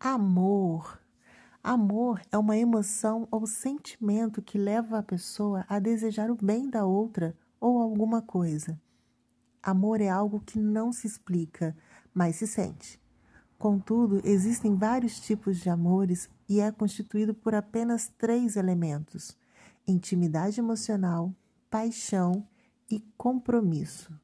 Amor. Amor é uma emoção ou sentimento que leva a pessoa a desejar o bem da outra ou alguma coisa. Amor é algo que não se explica, mas se sente. Contudo, existem vários tipos de amores e é constituído por apenas três elementos: intimidade emocional, paixão e compromisso.